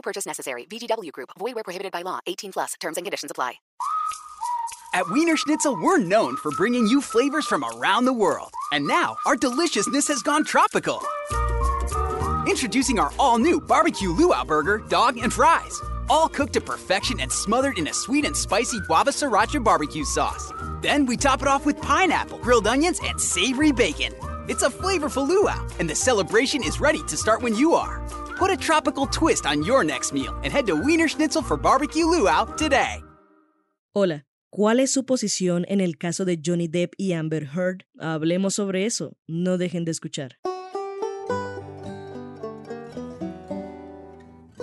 No purchase necessary. VGW Group. Void where prohibited by law. 18 plus. Terms and conditions apply. At Wiener Schnitzel, we're known for bringing you flavors from around the world. And now, our deliciousness has gone tropical. Introducing our all-new barbecue luau burger, dog, and fries. All cooked to perfection and smothered in a sweet and spicy guava sriracha barbecue sauce. Then we top it off with pineapple, grilled onions, and savory bacon. It's a flavorful luau, and the celebration is ready to start when you are. Put a tropical twist on your next meal and head to Wiener Schnitzel for barbecue luau today. Hola, ¿cuál es su posición en el caso de Johnny Depp y Amber Heard? Hablemos sobre eso. No dejen de escuchar.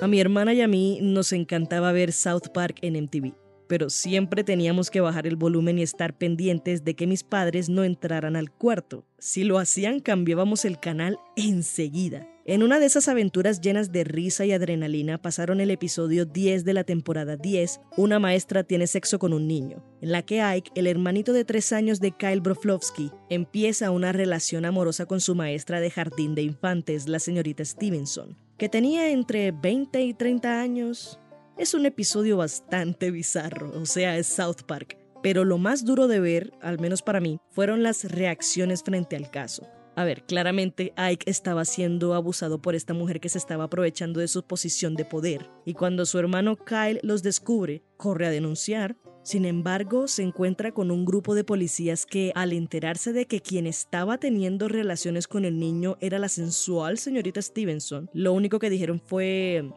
A mi hermana y a mí nos encantaba ver South Park en MTV, pero siempre teníamos que bajar el volumen y estar pendientes de que mis padres no entraran al cuarto. Si lo hacían, cambiábamos el canal enseguida. En una de esas aventuras llenas de risa y adrenalina pasaron el episodio 10 de la temporada 10, Una maestra tiene sexo con un niño, en la que Ike, el hermanito de tres años de Kyle Broflovsky, empieza una relación amorosa con su maestra de jardín de infantes, la señorita Stevenson, que tenía entre 20 y 30 años. Es un episodio bastante bizarro, o sea, es South Park, pero lo más duro de ver, al menos para mí, fueron las reacciones frente al caso. A ver, claramente Ike estaba siendo abusado por esta mujer que se estaba aprovechando de su posición de poder, y cuando su hermano Kyle los descubre, corre a denunciar. Sin embargo, se encuentra con un grupo de policías que, al enterarse de que quien estaba teniendo relaciones con el niño era la sensual señorita Stevenson, lo único que dijeron fue...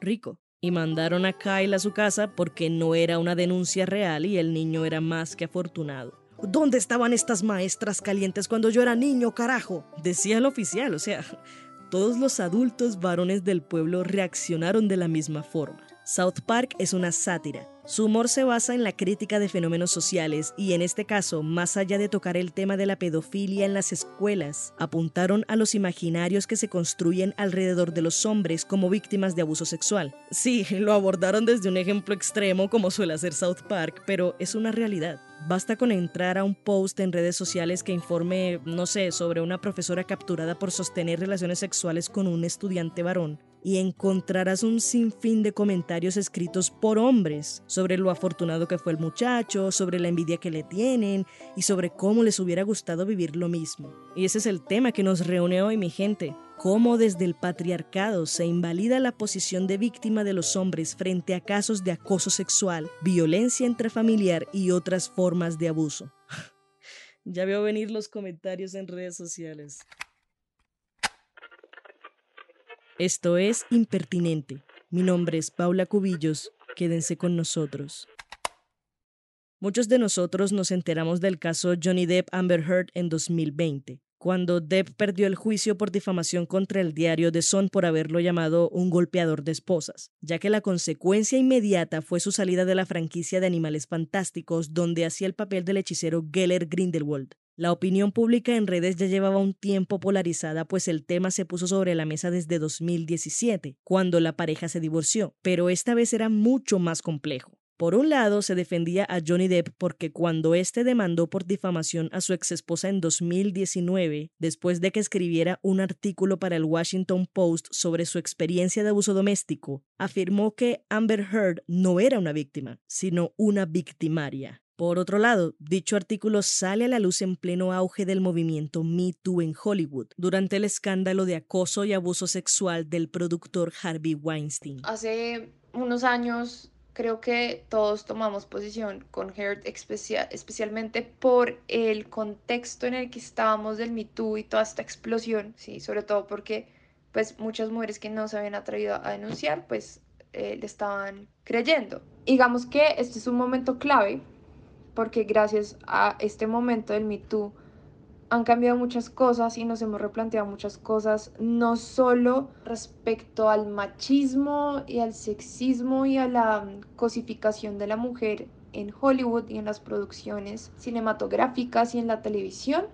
rico. Y mandaron a Kyle a su casa porque no era una denuncia real y el niño era más que afortunado. ¿Dónde estaban estas maestras calientes cuando yo era niño, carajo? Decía el oficial, o sea, todos los adultos varones del pueblo reaccionaron de la misma forma. South Park es una sátira. Su humor se basa en la crítica de fenómenos sociales y en este caso, más allá de tocar el tema de la pedofilia en las escuelas, apuntaron a los imaginarios que se construyen alrededor de los hombres como víctimas de abuso sexual. Sí, lo abordaron desde un ejemplo extremo como suele hacer South Park, pero es una realidad. Basta con entrar a un post en redes sociales que informe, no sé, sobre una profesora capturada por sostener relaciones sexuales con un estudiante varón y encontrarás un sinfín de comentarios escritos por hombres sobre lo afortunado que fue el muchacho, sobre la envidia que le tienen y sobre cómo les hubiera gustado vivir lo mismo. Y ese es el tema que nos reúne hoy, mi gente. Cómo desde el patriarcado se invalida la posición de víctima de los hombres frente a casos de acoso sexual, violencia intrafamiliar y otras formas de abuso. ya veo venir los comentarios en redes sociales. Esto es Impertinente. Mi nombre es Paula Cubillos. Quédense con nosotros. Muchos de nosotros nos enteramos del caso Johnny Depp Amber Heard en 2020, cuando Depp perdió el juicio por difamación contra el diario The Sun por haberlo llamado un golpeador de esposas, ya que la consecuencia inmediata fue su salida de la franquicia de Animales Fantásticos, donde hacía el papel del hechicero Geller Grindelwald. La opinión pública en redes ya llevaba un tiempo polarizada, pues el tema se puso sobre la mesa desde 2017, cuando la pareja se divorció, pero esta vez era mucho más complejo. Por un lado, se defendía a Johnny Depp porque cuando éste demandó por difamación a su exesposa en 2019, después de que escribiera un artículo para el Washington Post sobre su experiencia de abuso doméstico, afirmó que Amber Heard no era una víctima, sino una victimaria. Por otro lado, dicho artículo sale a la luz en pleno auge del movimiento Me Too en Hollywood, durante el escándalo de acoso y abuso sexual del productor Harvey Weinstein. Hace unos años creo que todos tomamos posición con Heard especialmente por el contexto en el que estábamos del Me Too y toda esta explosión, sí, sobre todo porque pues muchas mujeres que no se habían atrevido a denunciar, pues eh, le estaban creyendo. Digamos que este es un momento clave porque gracias a este momento del Me Too han cambiado muchas cosas y nos hemos replanteado muchas cosas, no solo respecto al machismo y al sexismo y a la cosificación de la mujer en Hollywood y en las producciones cinematográficas y en la televisión,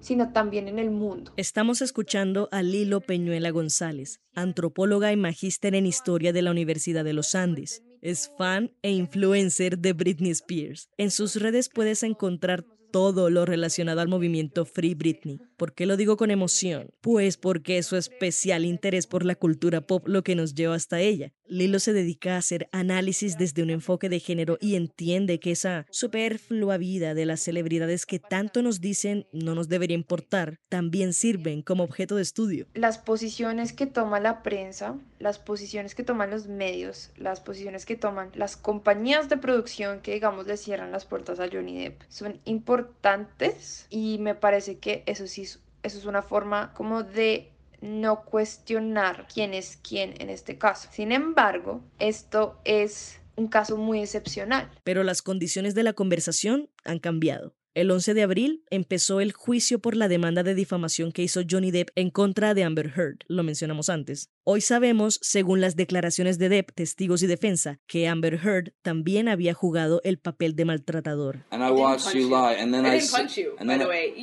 sino también en el mundo. Estamos escuchando a Lilo Peñuela González, antropóloga y magíster en historia de la Universidad de los Andes. Es fan e influencer de Britney Spears. En sus redes puedes encontrar todo lo relacionado al movimiento Free Britney. ¿Por qué lo digo con emoción? Pues porque es su especial interés por la cultura pop lo que nos lleva hasta ella. Lilo se dedica a hacer análisis desde un enfoque de género y entiende que esa superflua vida de las celebridades que tanto nos dicen no nos debería importar, también sirven como objeto de estudio. Las posiciones que toma la prensa, las posiciones que toman los medios, las posiciones que toman las compañías de producción que digamos le cierran las puertas a Johnny Depp son importantes y me parece que eso sí eso es una forma como de no cuestionar quién es quién en este caso. Sin embargo, esto es un caso muy excepcional. Pero las condiciones de la conversación han cambiado. El 11 de abril empezó el juicio por la demanda de difamación que hizo Johnny Depp en contra de Amber Heard, lo mencionamos antes. Hoy sabemos, según las declaraciones de Depp, testigos y defensa, que Amber Heard también había jugado el papel de maltratador. And I watched you lie, and then I, didn't punch you, by the way.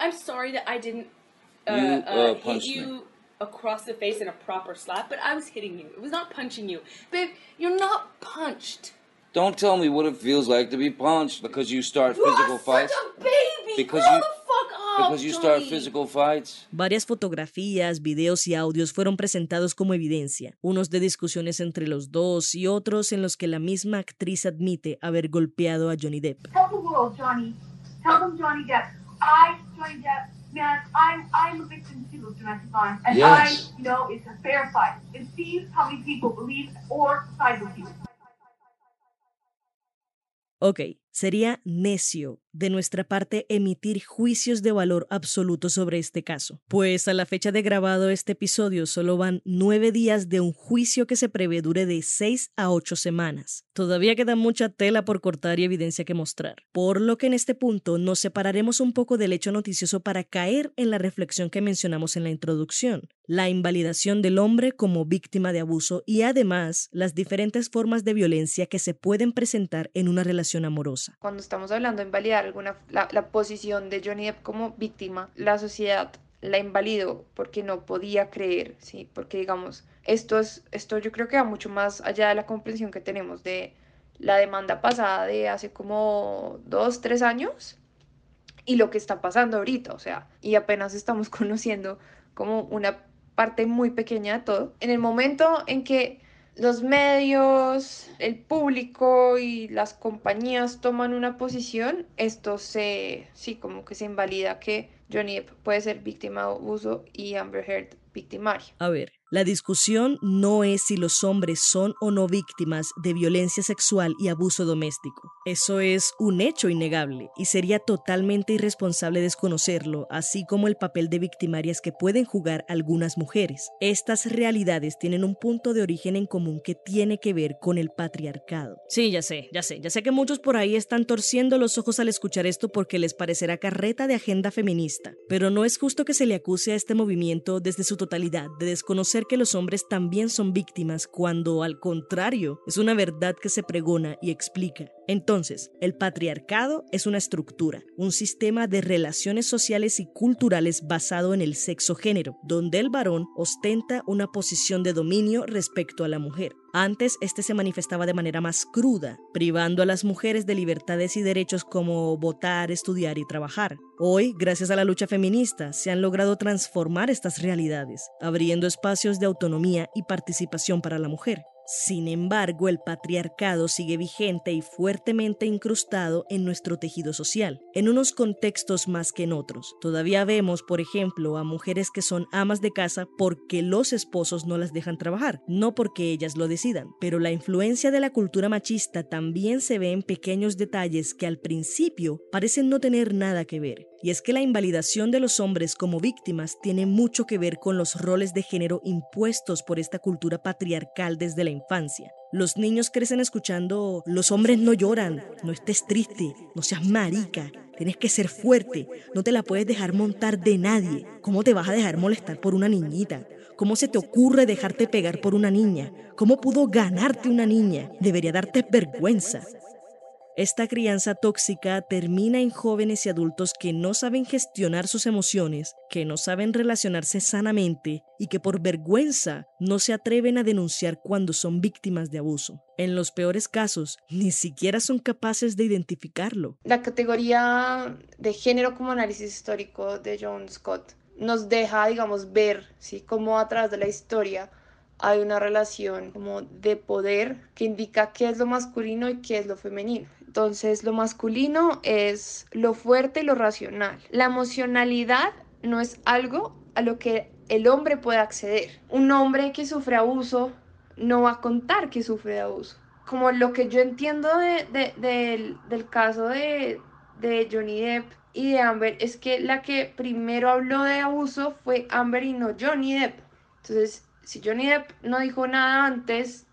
I'm sorry that I didn't uh, you, uh, uh, hit you across the face in a proper slap, but I was hitting you. It was not punching you. Babe, you're not punched. Don't tell me what it feels like to be punched because you start you physical fights. A baby. Because Grow you the fuck up, because you start physical fights. Varias fotografías, videos y audios fueron presentados como evidencia, unos de discusiones entre los dos y otros en los que la misma actriz admite haber golpeado a Johnny Depp. Tell the world, Johnny. Tell them Johnny Depp. I, Johnny Depp, man, I'm, I'm a victim too of domestic violence. And yes. I know it's a fair fight. And see how many people believe or side with you. Ok, sería necio de nuestra parte emitir juicios de valor absoluto sobre este caso, pues a la fecha de grabado este episodio solo van nueve días de un juicio que se prevé dure de seis a ocho semanas. Todavía queda mucha tela por cortar y evidencia que mostrar, por lo que en este punto nos separaremos un poco del hecho noticioso para caer en la reflexión que mencionamos en la introducción, la invalidación del hombre como víctima de abuso y además las diferentes formas de violencia que se pueden presentar en una relación amorosa. Cuando estamos hablando de invalidar alguna, la, la posición de Johnny Depp como víctima, la sociedad la invalidó porque no podía creer, ¿sí? Porque digamos, esto, es, esto yo creo que va mucho más allá de la comprensión que tenemos de la demanda pasada de hace como dos, tres años y lo que está pasando ahorita, o sea, y apenas estamos conociendo como una parte muy pequeña de todo. En el momento en que los medios, el público y las compañías toman una posición, esto se, sí, como que se invalida que Johnny Depp puede ser víctima de abuso y Amber Heard victimaria. A ver, la discusión no es si los hombres son o no víctimas de violencia sexual y abuso doméstico. Eso es un hecho innegable y sería totalmente irresponsable desconocerlo, así como el papel de victimarias que pueden jugar algunas mujeres. Estas realidades tienen un punto de origen en común que tiene que ver con el patriarcado. Sí, ya sé, ya sé, ya sé que muchos por ahí están torciendo los ojos al escuchar esto porque les parecerá carreta de agenda feminista, pero no es justo que se le acuse a este movimiento desde su totalidad de desconocer que los hombres también son víctimas cuando, al contrario, es una verdad que se pregona y explica. Entonces, el patriarcado es una estructura, un sistema de relaciones sociales y culturales basado en el sexo-género, donde el varón ostenta una posición de dominio respecto a la mujer. Antes, este se manifestaba de manera más cruda, privando a las mujeres de libertades y derechos como votar, estudiar y trabajar. Hoy, gracias a la lucha feminista, se han logrado transformar estas realidades, abriendo espacios de autonomía y participación para la mujer. Sin embargo, el patriarcado sigue vigente y fuertemente incrustado en nuestro tejido social, en unos contextos más que en otros. Todavía vemos, por ejemplo, a mujeres que son amas de casa porque los esposos no las dejan trabajar, no porque ellas lo decidan. Pero la influencia de la cultura machista también se ve en pequeños detalles que al principio parecen no tener nada que ver. Y es que la invalidación de los hombres como víctimas tiene mucho que ver con los roles de género impuestos por esta cultura patriarcal desde la infancia. Los niños crecen escuchando, los hombres no lloran, no estés triste, no seas marica, tienes que ser fuerte, no te la puedes dejar montar de nadie. ¿Cómo te vas a dejar molestar por una niñita? ¿Cómo se te ocurre dejarte pegar por una niña? ¿Cómo pudo ganarte una niña? Debería darte vergüenza. Esta crianza tóxica termina en jóvenes y adultos que no saben gestionar sus emociones, que no saben relacionarse sanamente y que por vergüenza no se atreven a denunciar cuando son víctimas de abuso. En los peores casos, ni siquiera son capaces de identificarlo. La categoría de género como análisis histórico de John Scott nos deja, digamos, ver, ¿sí? cómo a través de la historia hay una relación como de poder que indica qué es lo masculino y qué es lo femenino. Entonces, lo masculino es lo fuerte y lo racional. La emocionalidad no es algo a lo que el hombre puede acceder. Un hombre que sufre abuso no va a contar que sufre abuso. Como lo que yo entiendo del, del caso de, de Johnny Depp y de Amber es que la que primero habló de abuso fue Amber y no Johnny Depp. Entonces, si Johnny Depp no dijo nada antes,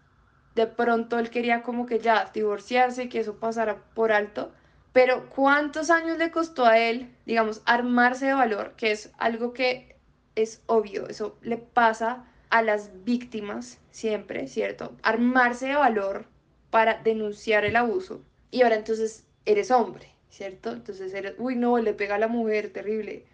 de pronto él quería como que ya divorciarse, que eso pasara por alto. Pero ¿cuántos años le costó a él, digamos, armarse de valor? Que es algo que es obvio, eso le pasa a las víctimas siempre, ¿cierto? Armarse de valor para denunciar el abuso. Y ahora entonces eres hombre, ¿cierto? Entonces eres, uy, no, le pega a la mujer, terrible.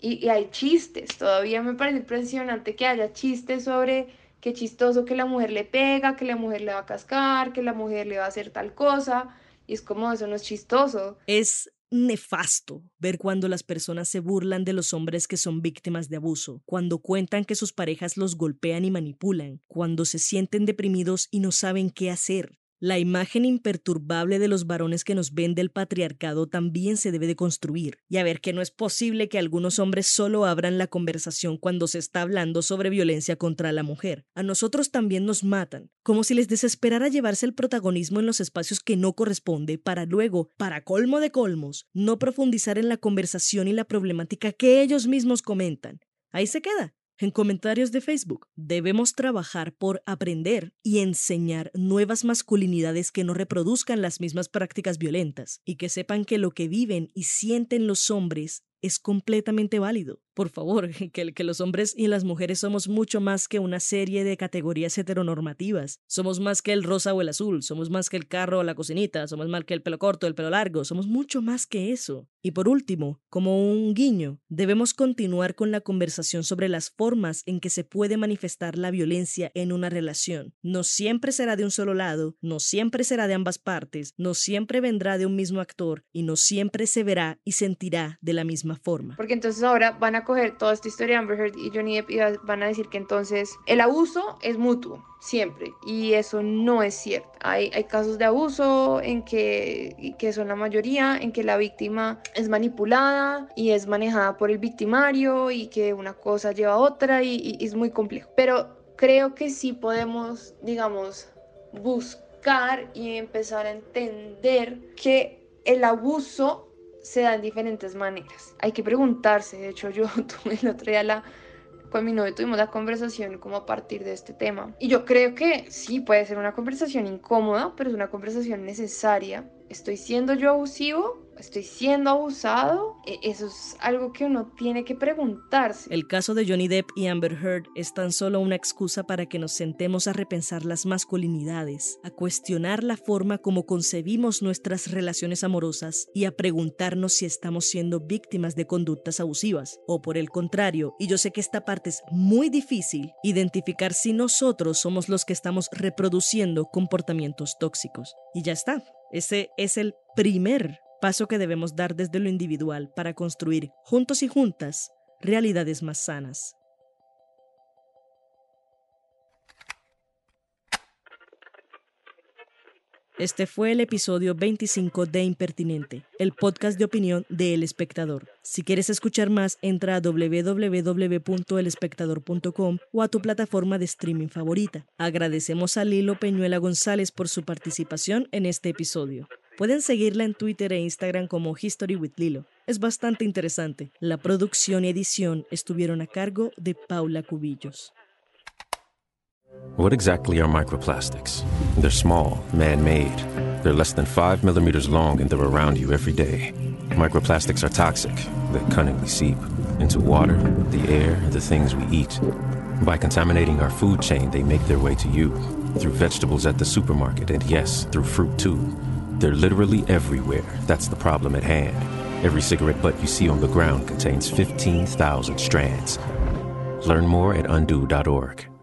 Y, y hay chistes, todavía me parece impresionante que haya chistes sobre qué chistoso que la mujer le pega, que la mujer le va a cascar, que la mujer le va a hacer tal cosa. Y es como eso no es chistoso. Es nefasto ver cuando las personas se burlan de los hombres que son víctimas de abuso, cuando cuentan que sus parejas los golpean y manipulan, cuando se sienten deprimidos y no saben qué hacer, la imagen imperturbable de los varones que nos vende el patriarcado también se debe de construir. Y a ver que no es posible que algunos hombres solo abran la conversación cuando se está hablando sobre violencia contra la mujer. A nosotros también nos matan, como si les desesperara llevarse el protagonismo en los espacios que no corresponde para luego, para colmo de colmos, no profundizar en la conversación y la problemática que ellos mismos comentan. Ahí se queda, en comentarios de Facebook, debemos trabajar por aprender y enseñar nuevas masculinidades que no reproduzcan las mismas prácticas violentas y que sepan que lo que viven y sienten los hombres es completamente válido. Por favor, que, los hombres y las mujeres somos mucho más que una serie de categorías heteronormativas. Somos más que el rosa o el azul, somos más que el carro o la cocinita, somos más que el pelo corto o el pelo largo, somos mucho más que eso. Y por último, como un guiño, debemos continuar con la conversación sobre las formas en que se puede manifestar la violencia en una relación. No siempre será de un solo lado, no siempre será de ambas partes, no siempre vendrá de un mismo actor y no siempre se verá y sentirá de la misma forma. Porque entonces ahora van a coger toda esta historia de Amber Heard y Johnny Depp y van a decir que entonces el abuso es mutuo, siempre. Y eso no es cierto. Hay, hay casos de abuso en que, que son la mayoría, en que la víctima es manipulada y es manejada por el victimario y que una cosa lleva a otra y, y es muy complejo. Pero creo que sí podemos, digamos, buscar y empezar a entender que el abuso se da en diferentes maneras. Hay que preguntarse, de hecho yo tuve el otro día la, con mi novio tuvimos la conversación como a partir de este tema. Y yo creo que sí, puede ser una conversación incómoda, pero es una conversación necesaria. ¿Estoy siendo yo abusivo? Estoy siendo abusado, e, eso es algo que uno tiene que preguntarse. El caso de Johnny Depp y Amber Heard es tan solo una excusa para que nos sentemos a repensar las masculinidades, a cuestionar la forma como concebimos nuestras relaciones amorosas y a preguntarnos si estamos siendo víctimas de conductas abusivas o por el contrario, y yo sé que esta parte es muy difícil, identificar si nosotros somos los que estamos reproduciendo comportamientos tóxicos. Y ya está. Ese es el primer paso que debemos dar desde lo individual para construir, juntos y juntas, realidades más sanas. Este fue el episodio 25 de Impertinente, el podcast de opinión de El Espectador. Si quieres escuchar más, entra a www.elespectador.com o a tu plataforma de streaming favorita. Agradecemos a Lilo Peñuela González por su participación en este episodio. Pueden seguirla en Twitter e Instagram como History with Lilo. Es bastante interesante. La producción y edición estuvieron a cargo de Paula Cubillos. What exactly are microplastics? They're small, man made. They're less than 5 millimeters long and they're around you every day. Microplastics are toxic. They cunningly seep into water, the air, and the things we eat. By contaminating our food chain, they make their way to you through vegetables at the supermarket, and yes, through fruit too. They're literally everywhere. That's the problem at hand. Every cigarette butt you see on the ground contains 15,000 strands. Learn more at undo.org.